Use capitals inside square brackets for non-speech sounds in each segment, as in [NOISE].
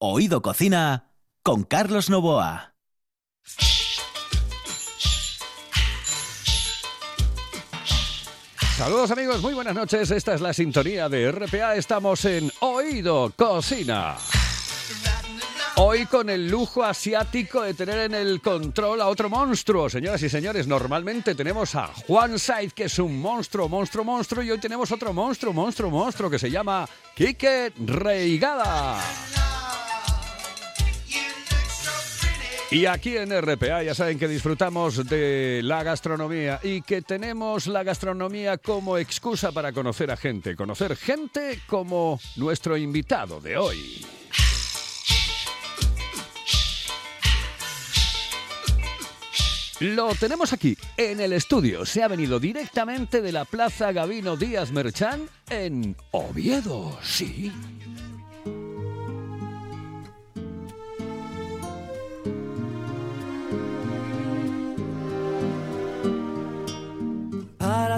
Oído Cocina con Carlos Novoa. Saludos amigos, muy buenas noches. Esta es la sintonía de RPA. Estamos en Oído Cocina. Hoy con el lujo asiático de tener en el control a otro monstruo. Señoras y señores, normalmente tenemos a Juan Saiz, que es un monstruo, monstruo, monstruo, y hoy tenemos otro monstruo, monstruo, monstruo, que se llama Quique Reigada. Y aquí en RPA ya saben que disfrutamos de la gastronomía y que tenemos la gastronomía como excusa para conocer a gente, conocer gente como nuestro invitado de hoy. Lo tenemos aquí, en el estudio. Se ha venido directamente de la Plaza Gavino Díaz Merchán en Oviedo, sí.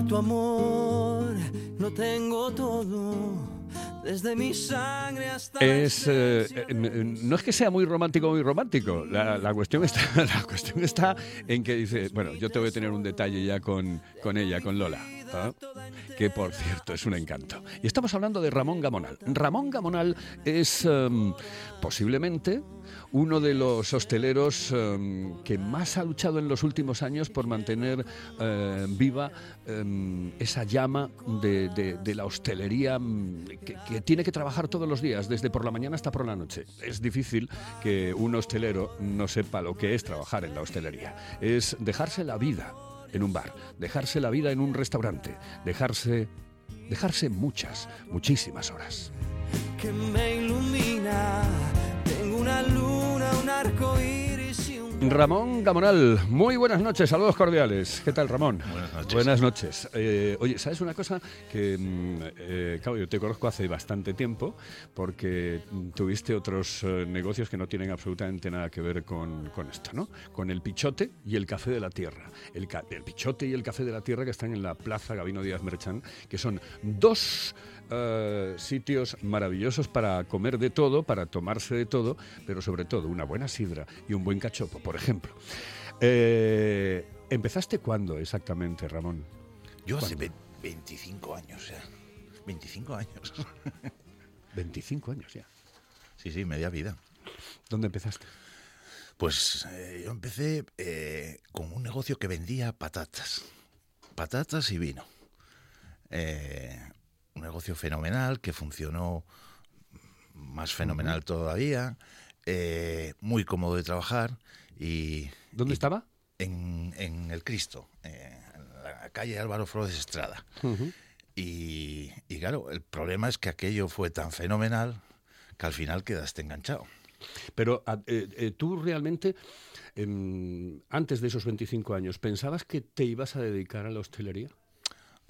Para tu amor no tengo todo. Desde mi sangre hasta Es, eh, eh, no es que sea muy romántico muy romántico. La, la cuestión está, [LAUGHS] la cuestión está en que dice, bueno, yo te voy a tener un detalle ya con, con ella, con Lola. ¿Ah? Que por cierto es un encanto. Y estamos hablando de Ramón Gamonal. Ramón Gamonal es em, posiblemente uno de los hosteleros em, que más ha luchado en los últimos años por mantener eh, viva em, esa llama de, la hostelería que, que tiene que trabajar todos los días, desde por la mañana hasta por la noche. Es difícil que un hostelero no sepa lo que es trabajar en la hostelería. Es dejarse la vida en un bar, dejarse la vida en un restaurante, dejarse, dejarse muchas, muchísimas horas. que me ilumina. Tengo una luna, un arco. Ramón Gamonal, muy buenas noches, saludos cordiales. ¿Qué tal, Ramón? Buenas noches. Buenas noches. Eh, oye, ¿sabes una cosa? Que, mm, eh, claro, yo te conozco hace bastante tiempo porque tuviste otros eh, negocios que no tienen absolutamente nada que ver con, con esto, ¿no? Con el Pichote y el Café de la Tierra. El, el Pichote y el Café de la Tierra que están en la Plaza Gabino Díaz Merchán, que son dos eh, sitios maravillosos para comer de todo, para tomarse de todo, pero sobre todo una buena sidra y un buen cachopo, por ejemplo. Eh, ¿Empezaste cuándo exactamente, Ramón? Yo hace ve- 25 años ya. 25 años. [LAUGHS] 25 años ya. Sí, sí, media vida. ¿Dónde empezaste? Pues eh, yo empecé eh, con un negocio que vendía patatas. Patatas y vino. Eh, un negocio fenomenal que funcionó más fenomenal todavía. eh, muy cómodo de trabajar y... ¿Dónde y estaba? En, en El Cristo, eh, en la calle Álvaro Flores Estrada. Y, y claro, el problema es que aquello fue tan fenomenal que al final quedaste enganchado. Pero a- eh, eh, tú realmente, em, antes de esos 25 años, ¿pensabas que te ibas a dedicar a la hostelería?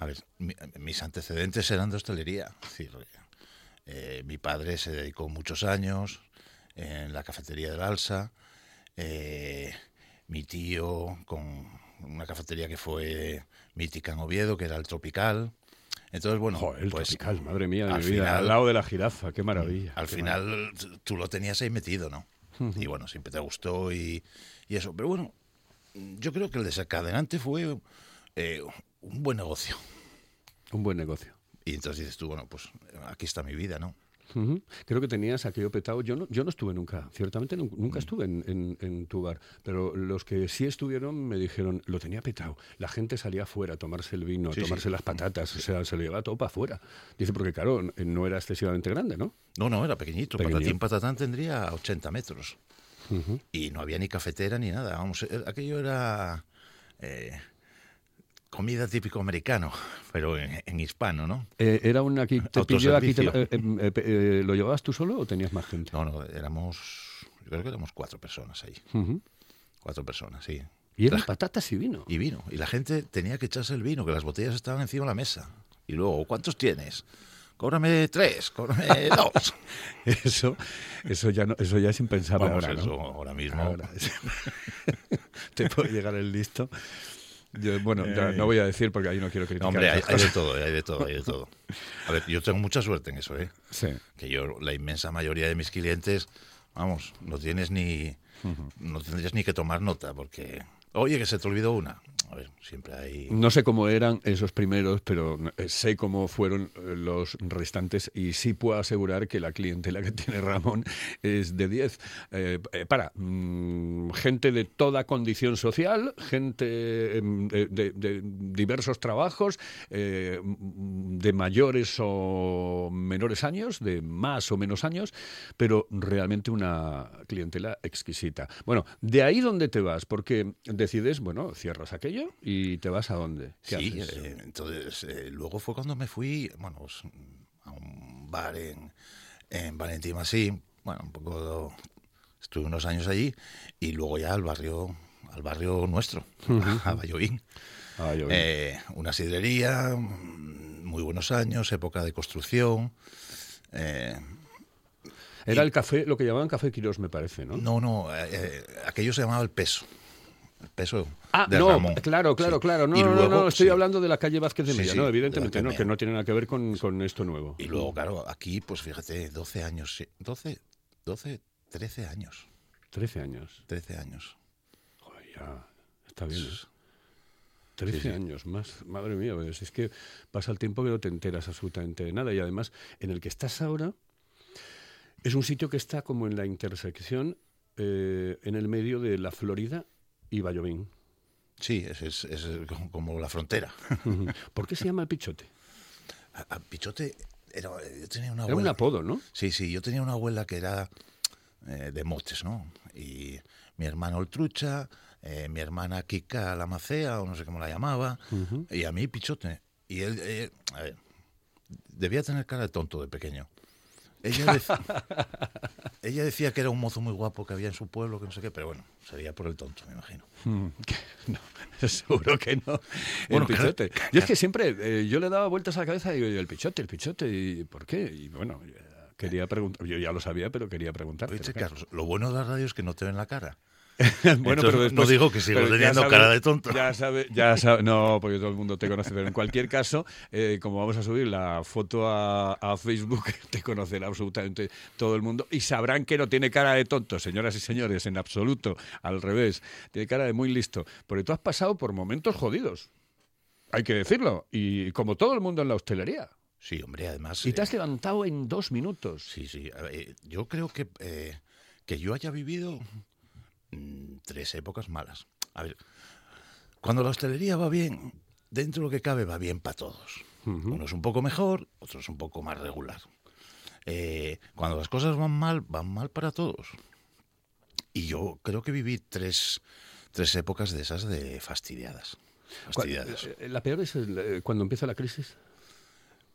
A ver, mi- mis antecedentes eran de hostelería. Es decir, eh, mi padre se dedicó muchos años en la cafetería del Alsa. eh, mi tío con una cafetería que fue mítica en Oviedo, que era el Tropical. Entonces, bueno, Joder, el pues tropical, madre mía de al mi vida, final- al lado de la jirafa, qué maravilla. al qué final t- tú lo tenías ahí metido, ¿no? Y bueno, siempre te gustó y, y eso. Pero bueno, yo creo que el desencadenante fue eh, un buen negocio. Un buen negocio. Y entonces dices tú, bueno, pues aquí está mi vida, ¿no? Creo que tenías aquello petado. Yo no, yo no estuve nunca, ciertamente nu- nunca Mm. estuve en, en- en tu bar, pero los que sí estuvieron me dijeron, lo tenía petado. La gente salía afuera a tomarse el vino, a Sí, sí. tomarse las patatas, o sea, se lo llevaba todo para afuera. Dice, porque claro, n- no era excesivamente grande, ¿no? No, no, era pequeñito. Pequeño. Patatín Patatán tendría 80 metros. Y no había ni cafetera ni nada. Vamos, eh, aquello era eh, comida típico americano, pero en, en hispano, ¿no? Eh, ¿Era un aquí te pilló, aquí te- eh, em, eh, ¿Lo llevabas tú solo o tenías más gente? No, no, éramos, yo creo que éramos cuatro personas ahí. Cuatro personas, sí. Y eran La- patatas y vino. y vino. Y la gente tenía que echarse el vino, que las botellas estaban encima de la mesa. Y luego, ¿cuántos tienes? Cóbrame tres, cóbrame [LAUGHS] dos. Eso, eso ya no, eso ya es impensable Vamos, ahora, ahora mismo. Ahora, [LAUGHS] te puede llegar el listo. Yo, bueno, ya no voy a decir porque ahí no quiero criticar. Eh. Hombre, hay, de todo, hay de todo, hay de todo. A ver, yo tengo mucha suerte en eso, ¿eh? Sí. Que yo, la inmensa mayoría de mis clientes, vamos, no tienes ni, no tendrías ni que tomar nota, porque, oye, que se te olvidó una. A ver, siempre hay... No sé cómo eran esos primeros, pero sé cómo fueron eh, los restantes y sí puedo asegurar que la clientela que [LAUGHS] tiene Ramón es de 10. Eh, eh, para, mm, gente de toda condición social, gente em, de, diversos trabajos, de mayores o menores años, de más o menos años, pero realmente una clientela exquisita. Bueno, de ahí donde te vas, porque decides, bueno, cierras aquello y te vas a dónde. ¿Qué Sí, haces? eh, entonces eh, luego fue cuando me fui, bueno, pues, a un bar en, en Valentín Masí, bueno, un poco, estuve unos años allí y luego ya al barrio, al barrio nuestro, a. Ah, vi. Eh, una sidrería, muy buenos años, época de construcción. eh, Era el café, lo que llamaban café Quirós, me parece, ¿no? no, no, eh, aquello se llamaba el peso. El peso Ah, de no, Ramón. claro, claro, Sí. claro. No, no, no, estoy sí. hablando de la calle Vázquez de Mella, sí, no, de evidentemente no, que no tiene nada que ver con, con esto nuevo. Y luego, claro, aquí, pues fíjate, 12 años, sí, 12, 12, 13 años, 13 años. 13 años. Joder, ya está bien, ¿eh? 13 Sí, sí. años más, madre mía, pues es que pasa el tiempo que no te enteras absolutamente de nada y además en el que estás ahora es un sitio que está como en la intersección eh, en el medio de la Florida y Vallovín. Sí, es, es- es como- la frontera. [LAUGHS] ¿Por qué se llama el Pichote? A- a Pichote, era, yo tenía una Era un abuela. apodo, ¿no? Sí, sí, yo tenía una abuela que era eh, de motes, ¿no? Y mi hermano el trucha, eh, mi hermana Kika la macea, o no sé cómo la llamaba, y a mí Pichote. Y él, eh, a ver, debía tener cara de tonto de pequeño. Ella, [LAUGHS] ella decía que era un mozo muy guapo que había en su pueblo, que no sé qué, pero bueno, sería por el tonto, me imagino. Mm, [LAUGHS] que No, [LAUGHS] seguro que no. Bueno, el claro, pichote. Yo es que siempre, eh, yo le daba vueltas a la cabeza y digo, el pichote, el pichote, ¿y por qué? Y bueno, quería preguntar, yo ya lo sabía, pero quería preguntarte. Oíste, Carlos, lo bueno de la radio es que no te ven la cara. [LAUGHS] bueno, Entonces, pero no después, digo que sigo teniendo sabe- cara de tonto. Ya sabe, ya sabe, no, porque todo el mundo te conoce, pero en cualquier caso, eh, como vamos a subir la foto a, a Facebook, [LAUGHS] te conocerá absolutamente todo el mundo y sabrán que no tiene cara de tonto, señoras y señores, en absoluto, al revés, tiene cara de muy listo, porque tú has pasado por momentos jodidos, hay que decirlo, y como todo el mundo en la hostelería, Sí, hombre, además... y te eh, has levantado en dos minutos. Sí, sí. eh, yo creo que, eh, que yo haya vivido mm, tres épocas malas. A ver, cuando la hostelería va bien, dentro de lo que cabe va bien para todos. Unos un poco mejor, otros un poco más regular. Eh, cuando las cosas van mal, van mal para todos. Y yo creo que viví tres, tres épocas de esas de fastidiadas. ¿Cuál- Fastidiadas. eh, La peor es el, eh, cuando empieza la crisis.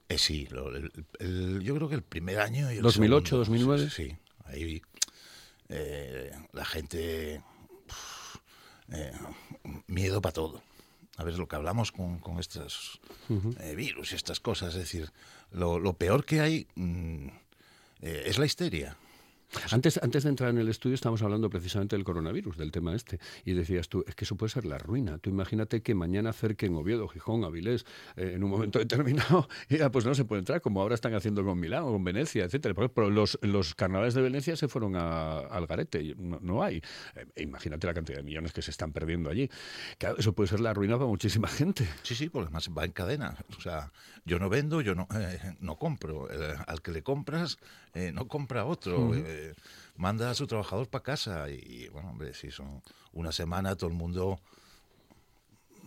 Eh, sí, lo- el- el- yo creo que el primer año y el 2008, segundo, 2009. Sí, sí, ahí eh, la gente eh, miedo para todo. A ver, lo que hablamos con, con estos eh, virus y estas cosas, es decir, lo, lo peor que hay mm, eh, es la histeria. Antes, antes de entrar en el estudio estábamos hablando precisamente del coronavirus, del tema este, y decías tú, es que eso puede ser la ruina. Tú imagínate que mañana acerquen Oviedo, Gijón, Avilés, eh, en un momento determinado, y [LAUGHS] ya pues no se puede entrar, como ahora están haciendo con Milán o con Venecia, etcétera. Por ejemplo, los, los carnavales de Venecia se fueron a- al garete, no, no hay. Eh, imagínate la cantidad de millones que se están perdiendo allí. Claro, eso puede ser la ruina para muchísima gente. Sí, sí, porque además va en cadena. O sea, yo no vendo, yo no, eh, no compro. Al que le compras, eh, no compra otro. Eh, manda a su trabajador para casa. Y, bueno, hombre, si son una semana, todo el mundo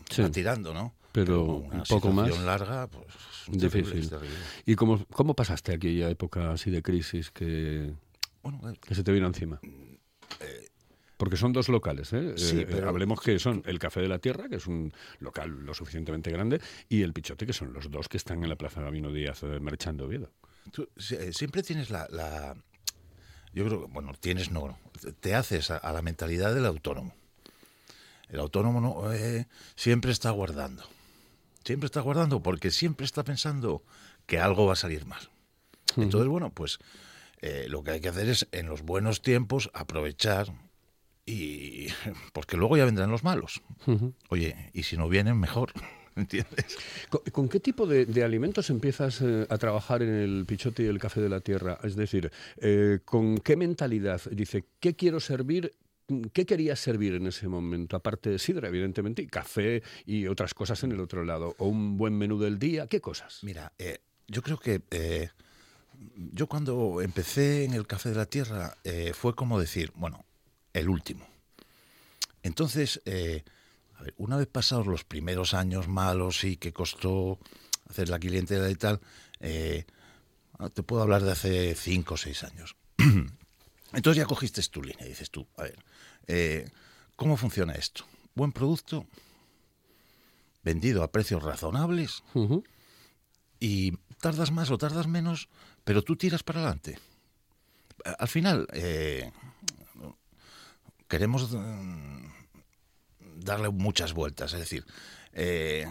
Sí. va tirando, ¿no? Pero una un poco más larga, pues es Difícil. terrible. ¿Y cómo, cómo pasaste aquella época así de crisis que, Bueno, eh, que se te vino encima? Porque son dos locales, ¿eh? Sí, Eh, pero- hablemos que son el Café de la Tierra, que es un local lo suficientemente grande, y el Pichote, que son los dos que están en la Plaza Gabino Díaz eh, marchando Oviedo. tú si- eh, siempre tienes la, la- Yo creo que, bueno, tienes no, te haces a, a la mentalidad del autónomo. El autónomo no, eh, siempre está guardando. Siempre está guardando porque siempre está pensando que algo va a salir mal. Entonces, bueno, pues eh, lo que hay que hacer es en los buenos tiempos aprovechar y [LAUGHS] porque luego ya vendrán los malos. Oye, y si no vienen, mejor. ¿Entiendes? ¿Con, con qué tipo de, de alimentos empiezas eh, a trabajar en el pichote y el café de la tierra? Es decir, eh, ¿con qué mentalidad? Dice, ¿qué quiero servir? ¿Qué querías servir en ese momento? Aparte de sidra, evidentemente, y café y otras cosas en el otro lado. ¿O un buen menú del día? ¿Qué cosas? Mira, eh, yo creo que eh, yo cuando empecé en el Café de la Tierra eh, fue como decir, bueno, el último. Entonces, eh, a ver, una vez pasados los primeros años malos y que costó hacer la clientela y tal, eh, te puedo hablar de hace cinco o seis años. [CLEARS THROAT] Entonces ya cogiste tu línea y dices tú, a ver, eh, ¿cómo funciona esto? Buen producto, vendido a precios razonables y tardas más o tardas menos, pero tú tiras para adelante. Al final, eh, queremos mm, darle muchas vueltas, es decir, eh,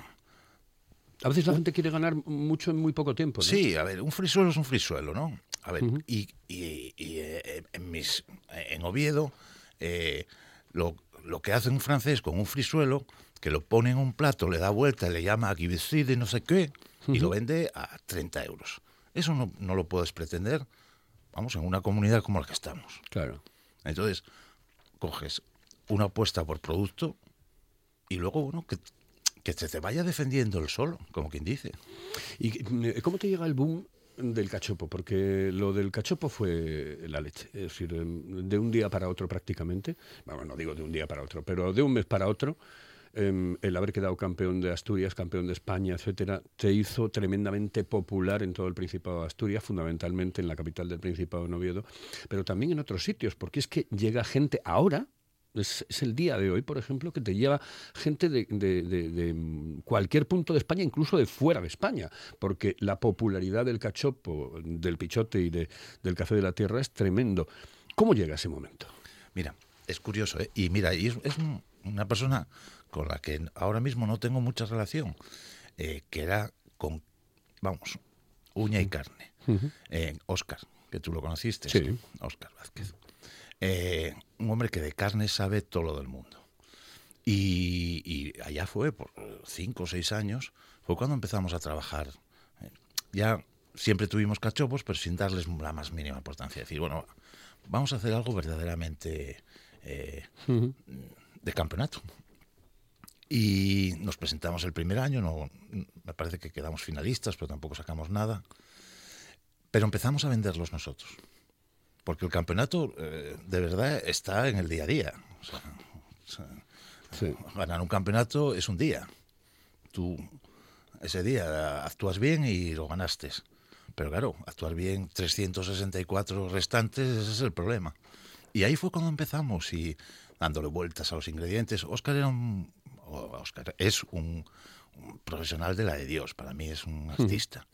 A veces la gente quiere ganar mucho en muy poco tiempo, ¿no? sí, a ver, un frisuelo es un frisuelo, ¿no? A ver, y, y- y, eh, en, mis, en Oviedo, eh, lo, lo que hace un francés con un frisuelo, que lo pone en un plato, le da vuelta, le llama guibicide, no sé qué, y lo vende a 30 euros. Eso no, no lo puedes pretender, vamos, en una comunidad como la que estamos. Claro. Entonces, coges una apuesta por producto y luego, bueno, que, se te vaya defendiendo el solo, como quien dice. ¿Y cómo te llega el boom del cachopo? Porque lo del cachopo fue la leche. Es decir, em, de un día para otro prácticamente. Bueno, no digo de un día para otro, pero de un mes para otro. em, el haber quedado campeón de Asturias, campeón de España, etcétera, te hizo tremendamente popular en todo el Principado de Asturias, fundamentalmente en la capital del Principado de Oviedo, pero también en otros sitios, porque es que llega gente ahora, es, es el día de hoy, por ejemplo, que te lleva gente de, de- de- de, cualquier punto de España, incluso de fuera de España, porque la popularidad del cachopo, del pichote y de- del café de la tierra es tremendo. ¿Cómo llega ese momento? Mira, es curioso, ¿eh? Y mira, y es, es un- una persona con la que ahora mismo no tengo mucha relación, eh, que era con, vamos, uña y carne. Eh, Oscar, que tú lo conociste. Sí. Oscar Vázquez. Eh, un hombre que de carne sabe todo lo del mundo. Y, y allá fue, por cinco o seis años, fue cuando empezamos a trabajar. Ya siempre tuvimos cachopos, pero sin darles la más mínima importancia. decir, bueno, vamos a hacer algo verdaderamente eh, de campeonato. Y nos presentamos el primer año, no, me parece que quedamos finalistas, pero tampoco sacamos nada. Pero empezamos a venderlos nosotros. Porque el campeonato eh, de verdad está en el día a día. O sea, o sea, Sí. ganar un campeonato es un día. Tú ese día actúas bien y lo ganaste. Pero claro, actuar bien 364 restantes, ese es el problema. Y ahí fue cuando empezamos y dándole vueltas a los ingredientes. Oscar era un, Oscar es un, un profesional de la de Dios, para mí es un artista.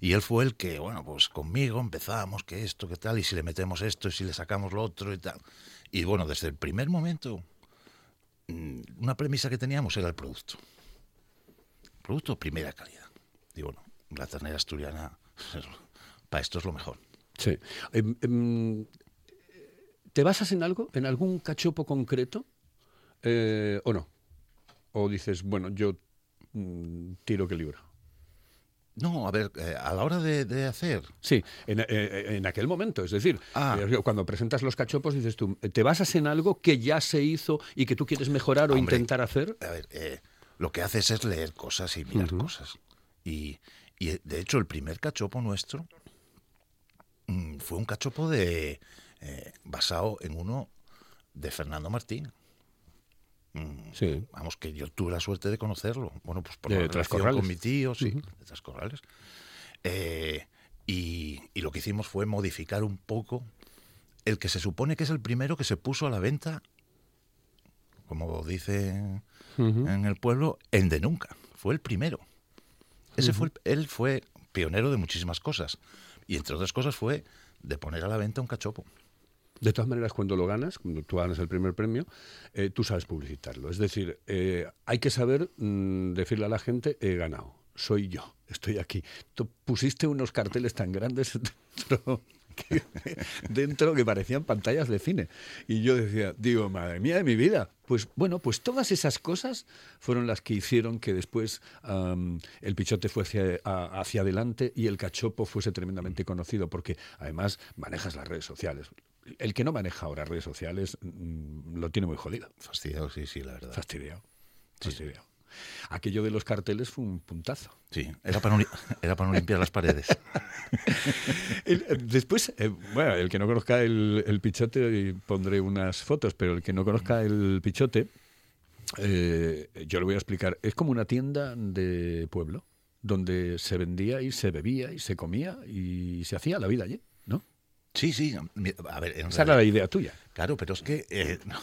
Y él fue el que, bueno, pues conmigo empezamos, que esto, que tal, y si le metemos esto, y si le sacamos lo otro y tal. Y bueno, desde el primer momento, mm, una premisa que teníamos era el producto. Producto primera calidad. Y bueno, la ternera asturiana, [LAUGHS] para esto es lo mejor. Sí. Em, em, ¿Te basas en algo, en algún cachopo concreto eh, o no? ¿O dices, bueno, yo mm, tiro que libro? No, a ver, eh, a la hora de, de hacer, Sí, en, eh, eh, en aquel momento, es decir, Ah. cuando presentas los cachopos dices tú, ¿te basas en algo que ya se hizo y que tú quieres mejorar o intentar hacer? a ver, eh, lo que haces es leer cosas y mirar cosas. Y, y, de hecho, el primer cachopo nuestro mm, fue un cachopo de basado en uno de Fernando Martín. Mm, Sí. Vamos, que yo tuve la suerte de conocerlo. Bueno, pues por De la relación con mi tío, sí, de Trascorrales. Eh, y, y lo que hicimos fue modificar un poco el que se supone que es el primero que se puso a la venta, como dicen en el pueblo, en de nunca. Fue el primero. Ese fue el- él fue pionero de muchísimas cosas. Y entre otras cosas fue de poner a la venta un cachopo. De todas maneras, cuando lo ganas, cuando tú ganas el primer premio, eh, tú sabes publicitarlo. Es decir, eh, hay que saber mm, decirle a la gente, he ganado, soy yo, estoy aquí. Tú pusiste unos carteles tan grandes [LAUGHS] dentro que- parecían pantallas de cine. Y yo decía, digo, madre mía de mi vida. Pues bueno, pues todas esas cosas fueron las que hicieron que después el pichote fuese a- hacia adelante y el cachopo fuese tremendamente conocido, porque además manejas las redes sociales. El que no maneja ahora redes sociales mm, lo tiene muy jodido. Fastidiado, sí, sí, la verdad. Fastidiado. Fastidiado. Aquello de los carteles fue un puntazo. Sí, era para no, era para no limpiar las paredes. [LAUGHS] El- eh, después, eh, bueno, el que no conozca el, el pichote, pondré unas fotos, pero el que no conozca el pichote, eh, yo lo voy a explicar. Es como una tienda de pueblo, donde se vendía y se bebía y se comía y se hacía la vida allí. Sí, sí. A ver, en Esa era realidad- la idea tuya. Claro, pero es que eh, [LAUGHS] no,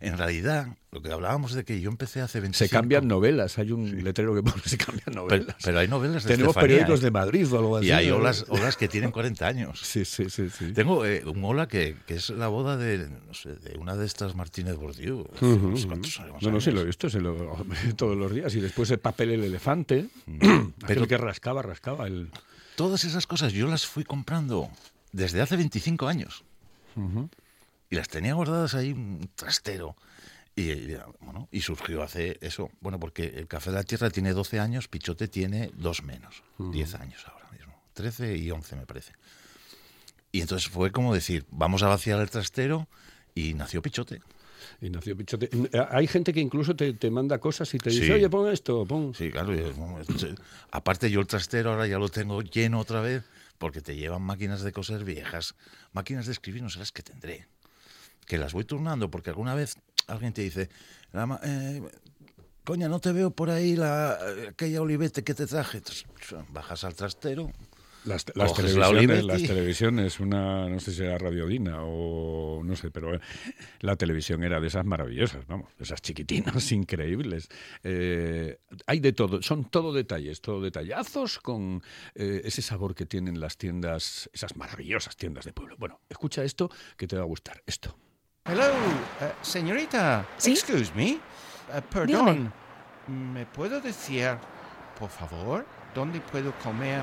en realidad lo que hablábamos de que yo empecé hace 25... Se cambian novelas, hay un letrero que pone [LAUGHS] se cambian pero, novelas. pero hay novelas de Tenemos Estefanía, periódicos ¿eh? de Madrid o algo así. Y hay olas, [LAUGHS] olas que tienen 40 años. Sí, sí, sí. sí. Tengo eh, un ola que, que es la boda de, no sé, de una de estas Martínez Bordiú. hace Ujú, unos ujú. cuantos años. No, no, sí lo he visto, se lo, todos los días. Y después el papel el elefante, [CLEARS THROAT] Pero- aquel que rascaba, rascaba el... Todas esas cosas yo las fui comprando desde hace 25 años. Y las tenía guardadas ahí un trastero. Y, y, bueno, y surgió hace eso. Bueno, porque el Café de la Tierra tiene 12 años, Pichote tiene dos menos. 10 años ahora mismo. 13 y 11 me parece. Y entonces fue como decir, vamos a vaciar el trastero y nació Pichote. Ignacio Pichote. Eh, Hay gente que incluso te, te manda cosas y te dice, Sí. oye, pon esto, pon... Sí, claro. y, este- aparte yo el trastero ahora ya lo tengo lleno otra vez porque te llevan máquinas de coser viejas. Máquinas de escribir no sé las que tendré. Que las voy turnando porque alguna vez alguien te dice, "La ma- eh, coña, no te veo por ahí la, aquella olivete que te traje. Bajas al trastero. Las, las la televisiones, Olivetti. las televisiones, una, no sé si era Radiodina o no sé, pero eh, la televisión era de esas maravillosas, vamos, de esas chiquitinas, [LAUGHS] increíbles. Eh, hay de todo, son todo detalles, todo detallazos con eh, ese sabor que tienen las tiendas, esas maravillosas tiendas de pueblo. Bueno, escucha esto que te va a gustar, esto. Hello, señorita. ¿Sí? Excuse me. Eh, perdón. Dígame. ¿Me puedo decir, por favor, dónde puedo comer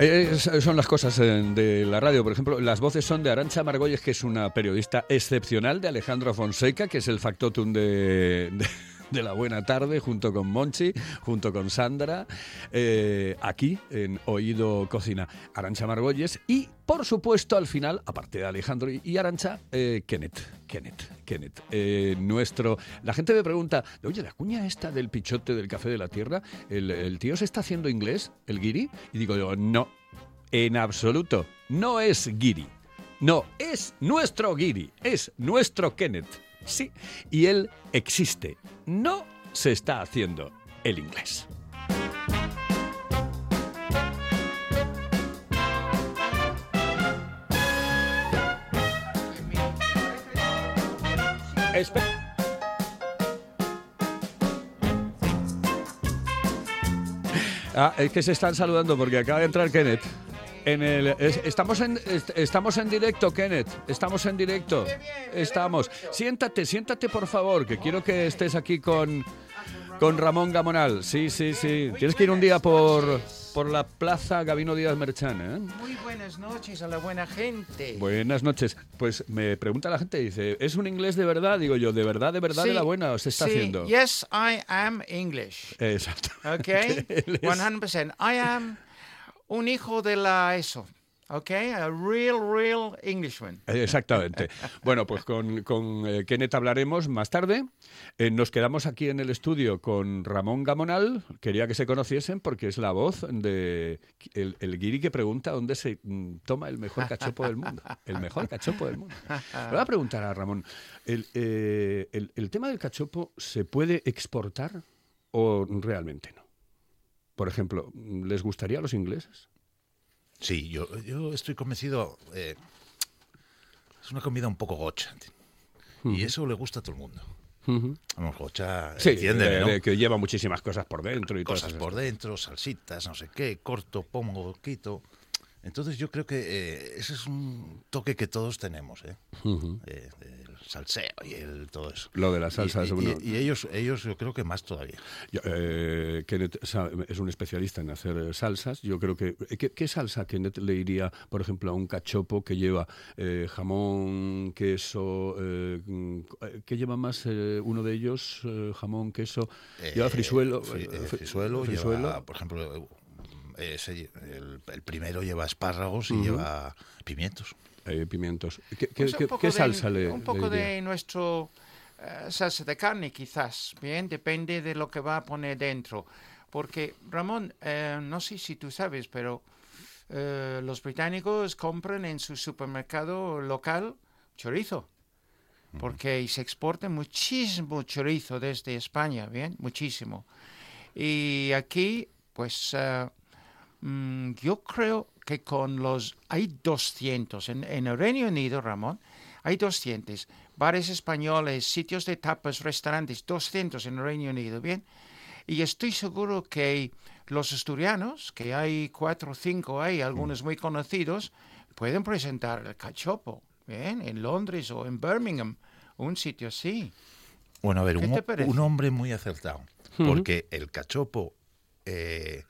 Eh, es- son las cosas eh, de la radio. Por ejemplo, las voces son de Arancha Margolles, que es una periodista excepcional, de Alejandro Fonseca, que es el factotum de- de la buena tarde, junto con Monchi, junto con Sandra, eh, aquí en Oído Cocina. Arancha Margolles y, por supuesto, al final, aparte de Alejandro y, Arancha, eh, Kenneth. Kenneth, Kenneth. Eh, nuestro. La gente me pregunta, oye, la cuña esta del pichote del café de la tierra, ¿el, el tío se está haciendo inglés, el guiri? Y digo yo, no, en absoluto. No es guiri. No, es nuestro guiri, es nuestro Kenneth. Sí, y él existe. No se está haciendo el inglés. Espe- Ah, es que se están saludando porque acaba de entrar Kenneth. En el, es- estamos, en, est- estamos en directo, Kenneth. Estamos en directo. Estamos. Siéntate, siéntate, por favor, que quiero que estés aquí con, con Ramón Gamonal. Sí, sí, sí. Tienes que ir un día por, por la plaza Gabino Díaz Merchán, ¿eh? Muy buenas noches a la buena gente. Buenas noches. Pues me pregunta la gente, dice, ¿es un inglés de verdad? Digo yo, ¿de verdad, de verdad, de la buena os está sí, haciendo? Yes, I am English. Exacto. [LAUGHS] Es- 100%. I am un hijo de la eso. Okay, a real, real Englishman. Exactamente. [LAUGHS] Bueno, pues con, con eh, Kenneth hablaremos más tarde. Eh, nos quedamos aquí en el estudio con Ramón Gamonal. Quería que se conociesen porque es la voz de el, el guiri que pregunta dónde se mm, toma el mejor cachopo del mundo. El mejor cachopo del mundo. Le voy a preguntar a Ramón, ¿el, eh, el- el tema del cachopo se puede exportar o realmente no? Por ejemplo, ¿les gustaría a los ingleses? Sí, yo, yo estoy convencido. eh, es una comida un poco gocha. Y eso le gusta a todo el mundo. Vamos, gocha, Sí, de- ¿no? de que lleva muchísimas cosas por dentro y Cosas por dentro, salsitas, no sé qué, corto, pongo, quito. Entonces yo creo que eh, ese es un toque que todos tenemos, ¿eh? Ujú. Eh, el salseo y el todo eso. Lo de las Y- salsas, Y, bueno. y- y ellos, ellos yo creo que más todavía. Yo, eh, Kenneth es un especialista en hacer eh, salsas. Yo creo que. eh, ¿Qué, qué salsa Kenneth le iría, por ejemplo, a un cachopo que lleva eh, jamón, queso? ¿Qué lleva más eh, uno de ellos? Jamón, queso. lleva frisuelo. fri- fri- frisuelo, frisuelo. lleva, por ejemplo, ese- el, el primero lleva espárragos y lleva pimientos. eh, pimientos. ¿Qué, qué- Pues qué- qué de- salsa le, Un le poco iría? de nuestro eh, salsa de carne, quizás. Bien, depende de lo que va a poner dentro. Porque, Ramón, eh, no sé si tú sabes, pero eh, los británicos compran en su supermercado local chorizo. Porque se exporta muchísimo chorizo desde España, ¿bien? Muchísimo. Y aquí, pues, eh, mm, yo creo que con los... Hay 200. En, en el Reino Unido, Ramón, hay 200. Bares españoles, sitios de tapas, restaurantes, 200 en el Reino Unido, ¿bien? Y estoy seguro que los asturianos, que hay cuatro o cinco, hay algunos muy conocidos, pueden presentar el cachopo, ¿bien? En Londres o en Birmingham, un sitio así. Bueno, a ver, ¿Qué un, un hombre muy acertado. Porque el cachopo eh,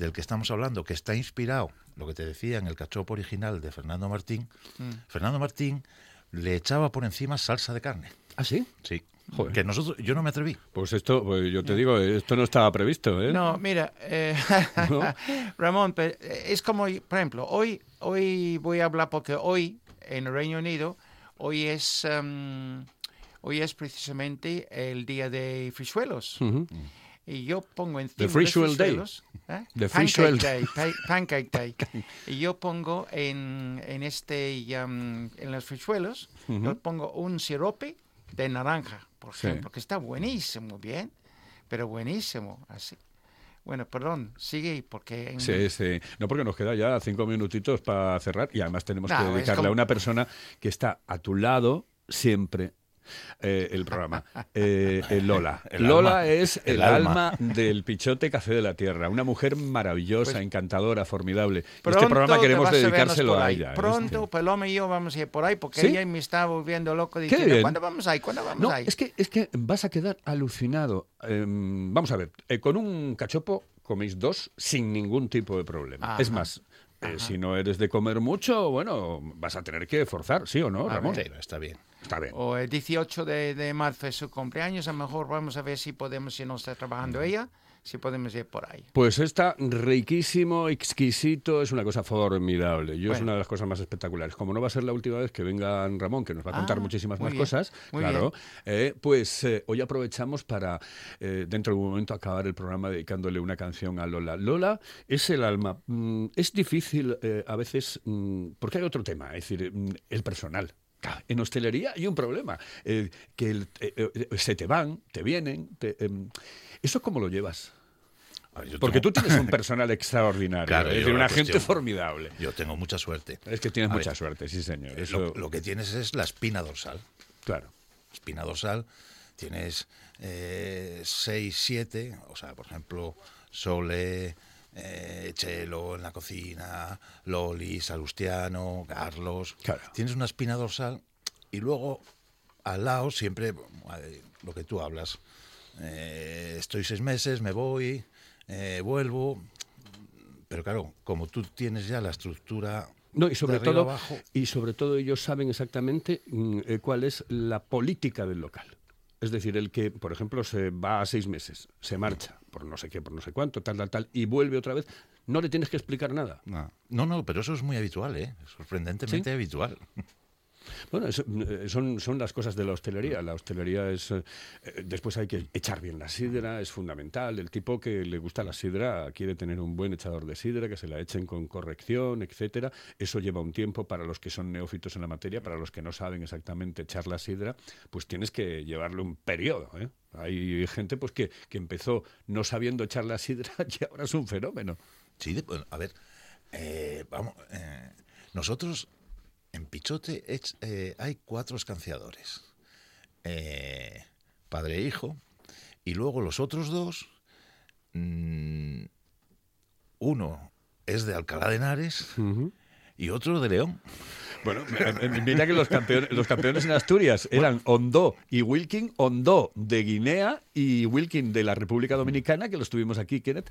del que estamos hablando, que está inspirado, lo que te decía, en el cachopo original de Fernando Martín, Mm. Fernando Martín le echaba por encima salsa de carne. ¿Ah, sí? Sí. Joder. Que nosotros, yo no me atreví. Pues esto, pues yo te digo, esto no estaba previsto, ¿eh? No, mira, eh, [LAUGHS] ¿No? [LAUGHS] Ramón, pe- es como, por ejemplo, hoy, hoy voy a hablar porque hoy en el Reino Unido, hoy es, em, hoy es precisamente el día de frisuelos. Ujú. Y yo pongo encima de Day. frisuelos, ¿eh? The Pancake Frisuel Day, pa- Pancake [LAUGHS] Day. y yo pongo en, en este, em, en los frisuelos, yo pongo un sirope de naranja, por Sí. ejemplo, que está buenísimo, bien, pero buenísimo, así. Bueno, perdón, sigue porque... en- Sí, sí. No, porque nos queda ya cinco minutitos para cerrar y además tenemos No, que dedicarle como- a una persona que está a tu lado siempre. Eh, el programa. Eh, eh, Lola. [LAUGHS] El Lola alma. es el, El alma. alma. del Pichote Café de la Tierra. Una mujer maravillosa, Pues- encantadora, formidable. Este programa queremos a dedicárselo a ella. Pronto, este. Paloma y yo vamos a ir por ahí porque ¿Sí? ella me está volviendo loco diciendo. ¿cuándo vamos ahí? ¿Cuándo vamos No, ahí? es que, es que vas a quedar alucinado. Em, vamos a ver, eh, con un cachopo coméis dos sin ningún tipo de problema. Ajá. Es más, eh, si no eres de comer mucho, bueno, vas a tener que forzar, ¿sí o no, A Ramón? Está bien. Está bien. O el 18 de, de marzo es su cumpleaños, a lo mejor vamos a ver si podemos, si no está trabajando ella, si podemos ir por ahí. Pues está riquísimo, exquisito, es una cosa formidable. Yo es una de las cosas más espectaculares. Como no va a ser la última vez que venga Ramón, que nos va a contar Ah, muchísimas más bien, cosas, claro, eh, pues eh, hoy aprovechamos para, eh, dentro de un momento, acabar el programa dedicándole una canción a Lola. Lola es el alma. Mm, es difícil a veces, mm, porque hay otro tema, es decir, mm, el personal. En hostelería hay un problema, eh, que el- eh, eh, se te van, te vienen. te, em, ¿Eso cómo lo llevas? Ver, Porque tengo- tú tienes un [LAUGHS] personal extraordinario, Claro, es decir, una gente formidable. Yo tengo mucha suerte. Es que tienes A mucha ver, suerte, sí, señor. Eh, Eso, Lo, lo que tienes es la espina dorsal. claro. Espina dorsal, tienes 6, 7, o sea, por ejemplo, Sole, eh, Chelo en la cocina, Loli, Salustiano, Carlos. Claro. Tienes una espina dorsal y luego al lado siempre eh, lo que tú hablas. Eh, estoy seis meses, me voy, eh, vuelvo. Pero claro, como tú tienes ya la estructura No, y sobre todo, abajo, y sobre todo ellos saben exactamente mm, eh, cuál es la política del local. Es decir, el que, por ejemplo, se va a seis meses, se marcha por no sé qué, por no sé cuánto, tal, tal, tal, y vuelve otra vez, no le tienes que explicar nada. No, no, no, pero eso es muy habitual, ¿eh? Sorprendentemente habitual. Bueno, eh, son, son las cosas de la hostelería. La hostelería es... eh, después hay que echar bien la sidra, es fundamental. El tipo que le gusta la sidra quiere tener un buen echador de sidra, que se la echen con corrección, etcétera. Eso lleva un tiempo para los que son neófitos en la materia, para los que no saben exactamente echar la sidra, pues tienes que llevarle un periodo, ¿eh? Hay gente pues que, que empezó no sabiendo echar la sidra [LAUGHS] y ahora es un fenómeno. Sí, bueno, a ver, eh, vamos, eh, nosotros en Pichote eh, hay cuatro escanciadores, eh, padre e hijo, y luego los otros dos, mm, uno es de Alcalá de Henares y otro de León. Bueno, mira que los campeones, los campeones en Asturias eran Ondó y Wilkin, Ondó de Guinea y Wilkin de la República Dominicana, que los tuvimos aquí, Kenneth.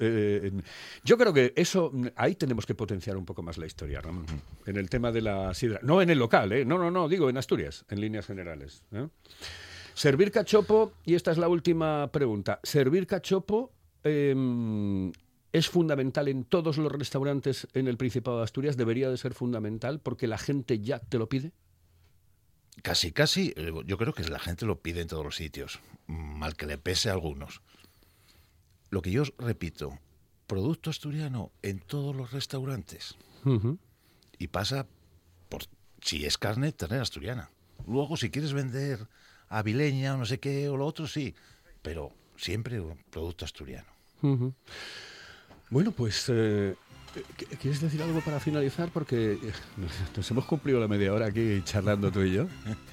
Eh, yo creo que eso, ahí tenemos que potenciar un poco más la historia, Ramón, en el tema de la sidra. No en el local, ¿eh? no, no, no, digo en Asturias, en líneas generales. ¿eh? Servir cachopo, y esta es la última pregunta, ¿servir cachopo em, es fundamental en todos los restaurantes en el Principado de Asturias? ¿Debería de ser fundamental porque la gente ya te lo pide? Casi, casi, eh, yo creo que la gente lo pide en todos los sitios, mal que le pese a algunos. Lo que yo os repito, producto asturiano en todos los restaurantes. Y pasa por, si es carne, tener asturiana. Luego, si quieres vender avileña o no sé qué o lo otro, sí. Pero siempre un producto asturiano. Bueno, pues, eh, ¿qu- ¿quieres decir algo para finalizar? Porque eh, [LAUGHS] nos hemos cumplido la media hora aquí charlando tú y yo.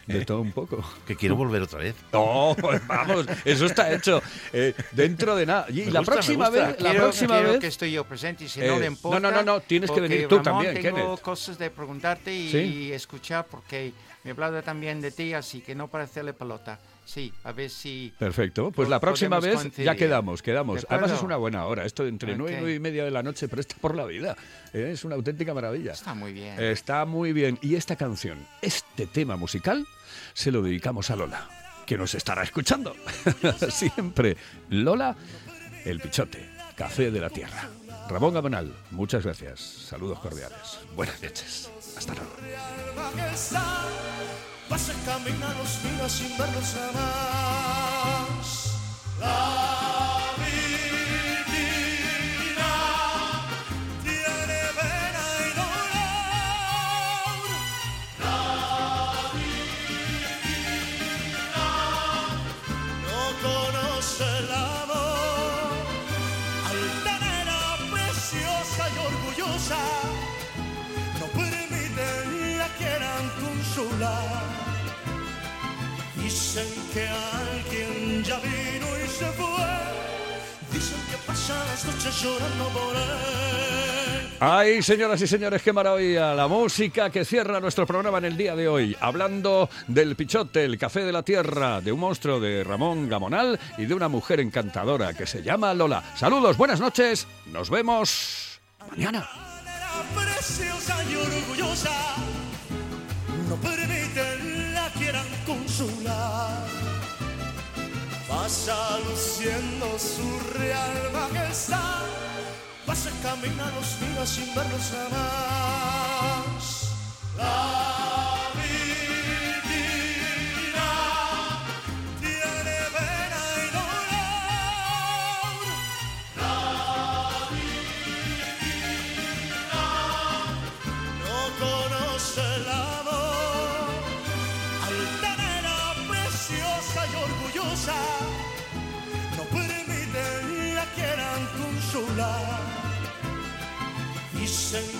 De todo un poco. [LAUGHS] Que quiero volver otra vez. No, pues vamos, eso está hecho. Eh, dentro de nada. Y Me la gusta, próxima vez, la próxima vez. que estoy yo presente y si Eh, no le no, importa. no, no, no, tienes que venir tú Ramón, también, tengo Kenneth. cosas de preguntarte y, Sí. escuchar porque me he hablado también de ti, así que no para hacerle pelota. Sí, a ver si... Perfecto, pues la próxima vez ya quedamos, quedamos. ¿De Además es una buena hora, esto de entre nueve y Ok. nueve y media de la noche presta por la vida. Eh, Es una auténtica maravilla. Está muy bien. Está muy bien. Y esta canción, este tema musical, se lo dedicamos a Lola, que nos estará escuchando. [LAUGHS] Siempre. Lola, el pichote, café de la tierra. Ramón Gamonal, muchas gracias. Saludos cordiales. Buenas noches. Hasta luego. Vas a los días sin verlos jamás. Dicen que alguien ya vino y se fue. Dicen que pasan las noches llorando por él. Ay, señoras y señores, qué maravilla. La música que cierra nuestro programa en el día de hoy. Hablando del pichote, el café de la tierra, de un monstruo de Ramón Gamonal y de una mujer encantadora que se llama Lola. Saludos, buenas noches. Nos vemos mañana. Preciosa y orgullosa. Pasa luciendo su real majestad. Pasa caminar los días sin verlos jamás. La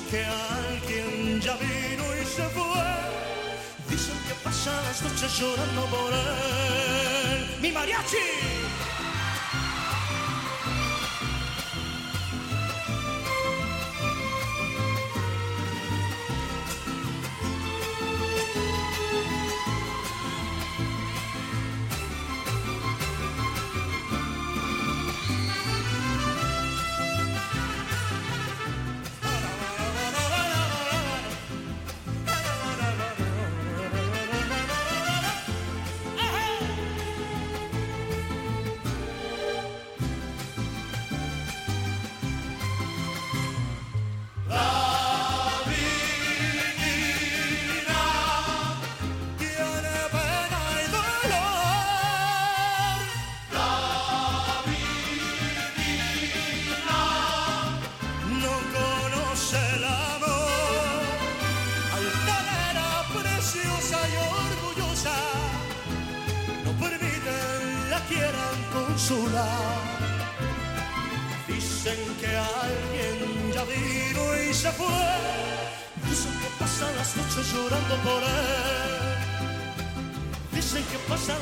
que alguien ya vino y se fue. Dicen que pasan las noches llorando por él. ¡Mi mariachi!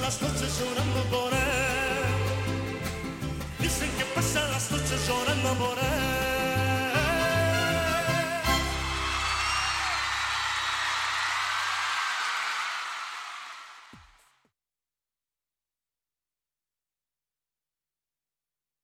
Las noches llorando por él. Dicen que pasan las noches llorando por él.